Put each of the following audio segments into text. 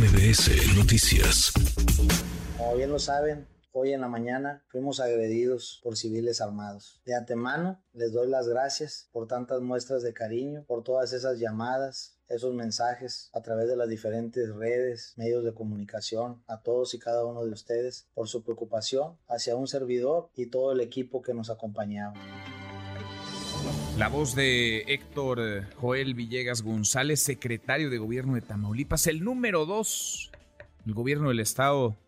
MBS Noticias. Como bien lo saben, hoy en la mañana fuimos agredidos por civiles armados. De antemano, les doy las gracias por tantas muestras de cariño, por todas esas llamadas, esos mensajes a través de las diferentes redes, medios de comunicación, a todos y cada uno de ustedes por su preocupación hacia un servidor y todo el equipo que nos acompañaba. La voz de Héctor eh, Joel Villegas González, secretario de gobierno de Tamaulipas, el número dos del gobierno del estado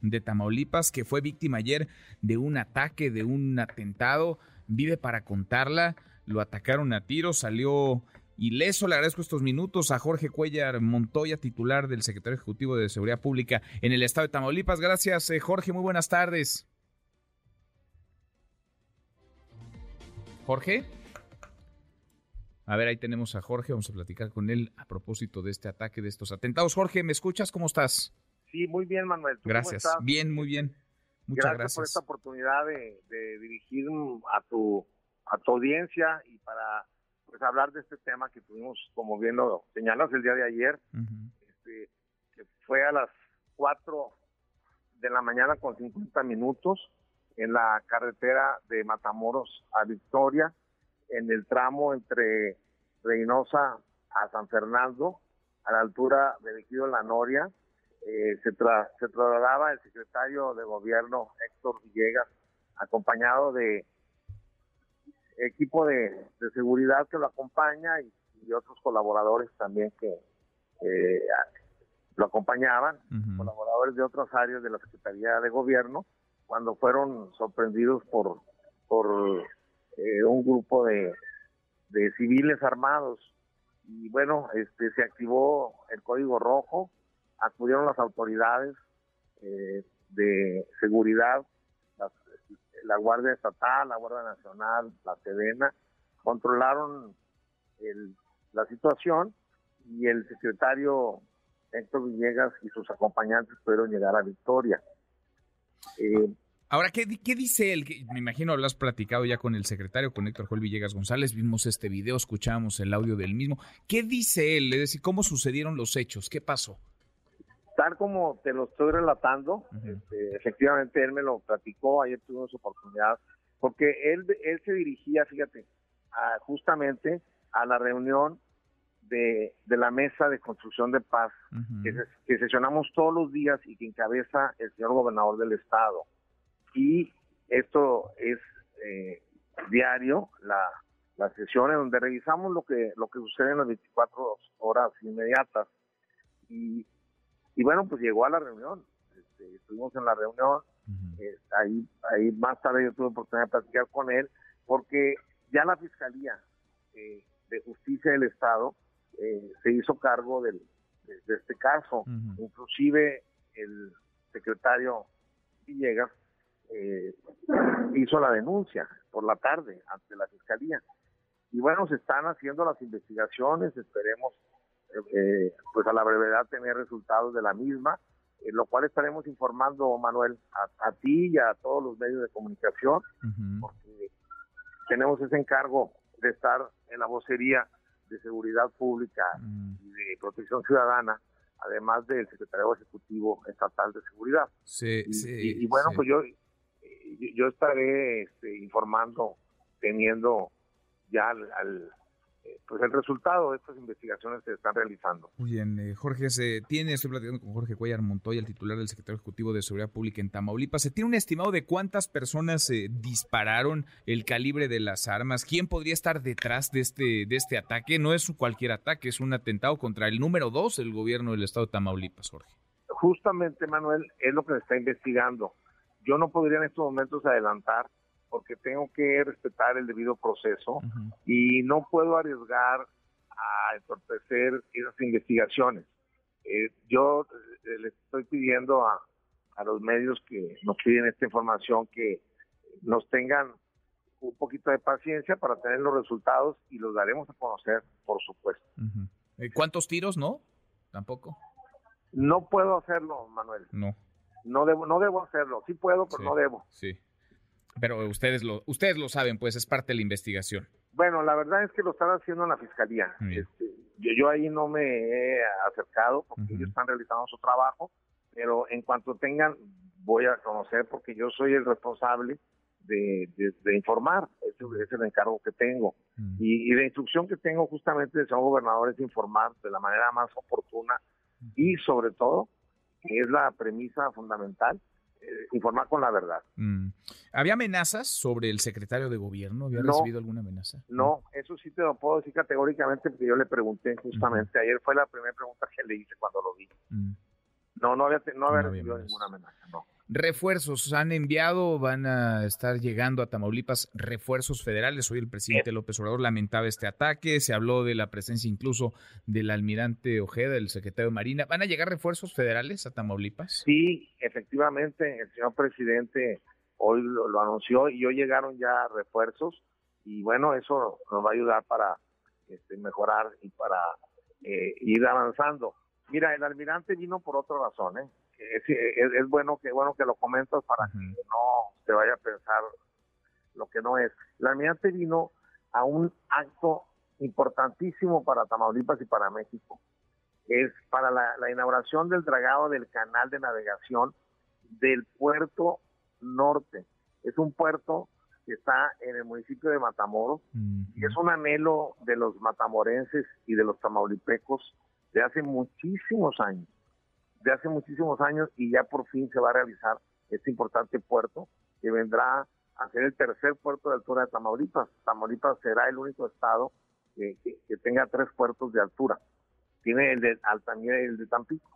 de Tamaulipas, que fue víctima ayer de un ataque, de un atentado, vive para contarla, lo atacaron a tiro, salió ileso. Le agradezco estos minutos a Jorge Cuellar Montoya, titular del secretario ejecutivo de Seguridad Pública en el estado de Tamaulipas. Gracias, eh, Jorge, muy buenas tardes. Jorge. A ver, ahí tenemos a Jorge, vamos a platicar con él a propósito de este ataque, de estos atentados. Jorge, ¿me escuchas? ¿Cómo estás? Sí, muy bien, Manuel. gracias. Bien, muy bien. Muchas gracias, por esta oportunidad de, dirigir a tu, a tu audiencia y para pues hablar de este tema que tuvimos, como bien lo señalas, el día de ayer, este, que fue a las 4 de la mañana con 50 minutos en la carretera de Matamoros a Victoria en el tramo entre Reynosa a San Fernando, a la altura de Ejido La Noria, eh, se, se trasladaba el secretario de gobierno Héctor Villegas, acompañado de equipo de, seguridad que lo acompaña y, otros colaboradores también que lo acompañaban, colaboradores de otras áreas de la Secretaría de Gobierno, cuando fueron sorprendidos por, por eh, grupo de, civiles armados y bueno, este se activó el código rojo, acudieron las autoridades eh, de seguridad, la Guardia Estatal, la Guardia Nacional, la Sedena, controlaron la situación y el secretario Héctor Villegas y sus acompañantes pudieron llegar a Victoria. Eh, Ahora, ¿qué, dice él? Me imagino lo has platicado ya con el secretario, con Héctor Joel Villegas González, vimos este video, escuchamos el audio del mismo. ¿Qué dice él? Es decir, ¿cómo sucedieron los hechos? ¿Qué pasó? Tal como te lo estoy relatando, este, efectivamente él me lo platicó, ayer tuvimos oportunidad, porque él, él se dirigía, fíjate, justamente a la reunión de, la mesa de construcción de paz que, que sesionamos todos los días y que encabeza el señor gobernador del estado y esto es eh, diario, la, las sesiones donde revisamos lo que lo que sucede en las 24 horas inmediatas. Y, y bueno, pues llegó a la reunión, este, estuvimos en la reunión, eh, ahí, ahí más tarde yo tuve oportunidad de platicar con él, porque ya la Fiscalía eh, de Justicia del Estado se hizo cargo del, de, este caso, inclusive el secretario Villegas eh, hizo la denuncia por la tarde ante la fiscalía. Y bueno, se están haciendo las investigaciones, esperemos eh, pues a la brevedad tener resultados de la misma, lo cual estaremos informando, Manuel, a, ti y a todos los medios de comunicación, porque tenemos ese encargo de estar en la vocería de seguridad pública mm. y de protección ciudadana, además del secretario ejecutivo estatal de seguridad. Sí, y, bueno, pues yo yo estaré este, informando, teniendo ya al, eh, pues el resultado de estas investigaciones que se están realizando. Muy bien, eh, Jorge, se tiene, estoy platicando con Jorge Cuellar Montoya, el titular del secretario ejecutivo de Seguridad Pública en Tamaulipas. ¿Se tiene un estimado de cuántas personas eh, dispararon el calibre de las armas? ¿Quién podría estar detrás de este, de este ataque? No es cualquier ataque, es un atentado contra el número dos del gobierno del estado de Tamaulipas, Jorge. Justamente, Manuel, es lo que se está investigando. Yo no podría en estos momentos adelantar porque tengo que respetar el debido proceso y no puedo arriesgar a entorpecer esas investigaciones. Eh, yo eh, le estoy pidiendo a, los medios que nos piden esta información que nos tengan un poquito de paciencia para tener los resultados y los daremos a conocer, por supuesto. Eh, ¿Cuántos tiros, no? ¿Tampoco? No puedo hacerlo, Manuel. No no debo, no debo hacerlo. Sí puedo, pero no debo. Sí. Pero ustedes lo, ustedes lo saben, pues es parte de la investigación. Bueno, la verdad es que lo están haciendo en la fiscalía. Este, yo, yo ahí no me he acercado porque ellos están realizando su trabajo, pero en cuanto tengan, voy a conocer porque yo soy el responsable de, informar, ese, es el encargo que tengo. Y, la instrucción que tengo justamente de señor gobernador es informar de la manera más oportuna y sobre todo, que es la premisa fundamental, eh, informar con la verdad. Mm. ¿Había amenazas sobre el secretario de gobierno? ¿Había recibido alguna amenaza? No, eso sí te lo puedo decir categóricamente porque yo le pregunté justamente, ayer fue la primera pregunta que le hice cuando lo vi. Mm. No, no había, no había recibido ninguna amenaza, no. Refuerzos han enviado, van a estar llegando a Tamaulipas refuerzos federales. Hoy el presidente López Obrador lamentaba este ataque, se habló de la presencia incluso del almirante Ojeda, el secretario de Marina. ¿Van a llegar refuerzos federales a Tamaulipas? Sí, efectivamente, el señor presidente hoy lo, anunció y hoy llegaron ya refuerzos y bueno, eso nos va a ayudar para este, mejorar y para eh, ir avanzando. Mira, el almirante vino por otra razón, ¿eh? Es, bueno que bueno que lo comentas para que no se vaya a pensar lo que no es. El almirante vino a un acto importantísimo para Tamaulipas y para México. Es para la, inauguración del dragado del canal de navegación del puerto norte. Es un puerto que está en el municipio de Matamoros y es un anhelo de los matamorenses y de los tamaulipecos de hace muchísimos años de hace muchísimos años y ya por fin se va a realizar este importante puerto que vendrá a ser el tercer puerto de altura de Tamaulipas. Tamaulipas será el único estado que, tenga tres puertos de altura. Tiene el de Altamira y el de Tampico.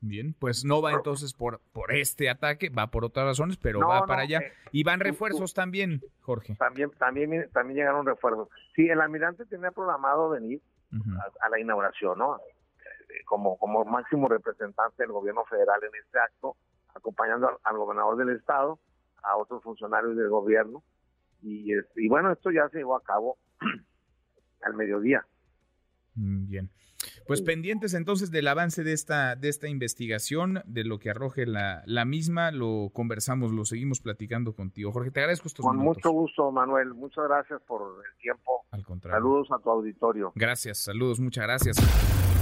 Bien, pues no va entonces por, por este ataque, va por otras razones, pero va para allá. Eh, y van refuerzos también, Jorge. También, también, también llegaron refuerzos. Sí, el almirante tenía programado venir a, la inauguración, ¿no? Como, como máximo representante del gobierno federal en este acto, acompañando al, gobernador del estado, a otros funcionarios del gobierno. Y, y bueno, esto ya se llevó a cabo al mediodía. Mm, bien. Pues pendientes entonces del avance de esta, de esta investigación, de lo que arroje la, la misma, lo conversamos, lo seguimos platicando contigo. Jorge, te agradezco estos Con mucho gusto, Manuel. Muchas gracias por el tiempo. Al contrario. Saludos a tu auditorio. Gracias, saludos, muchas gracias.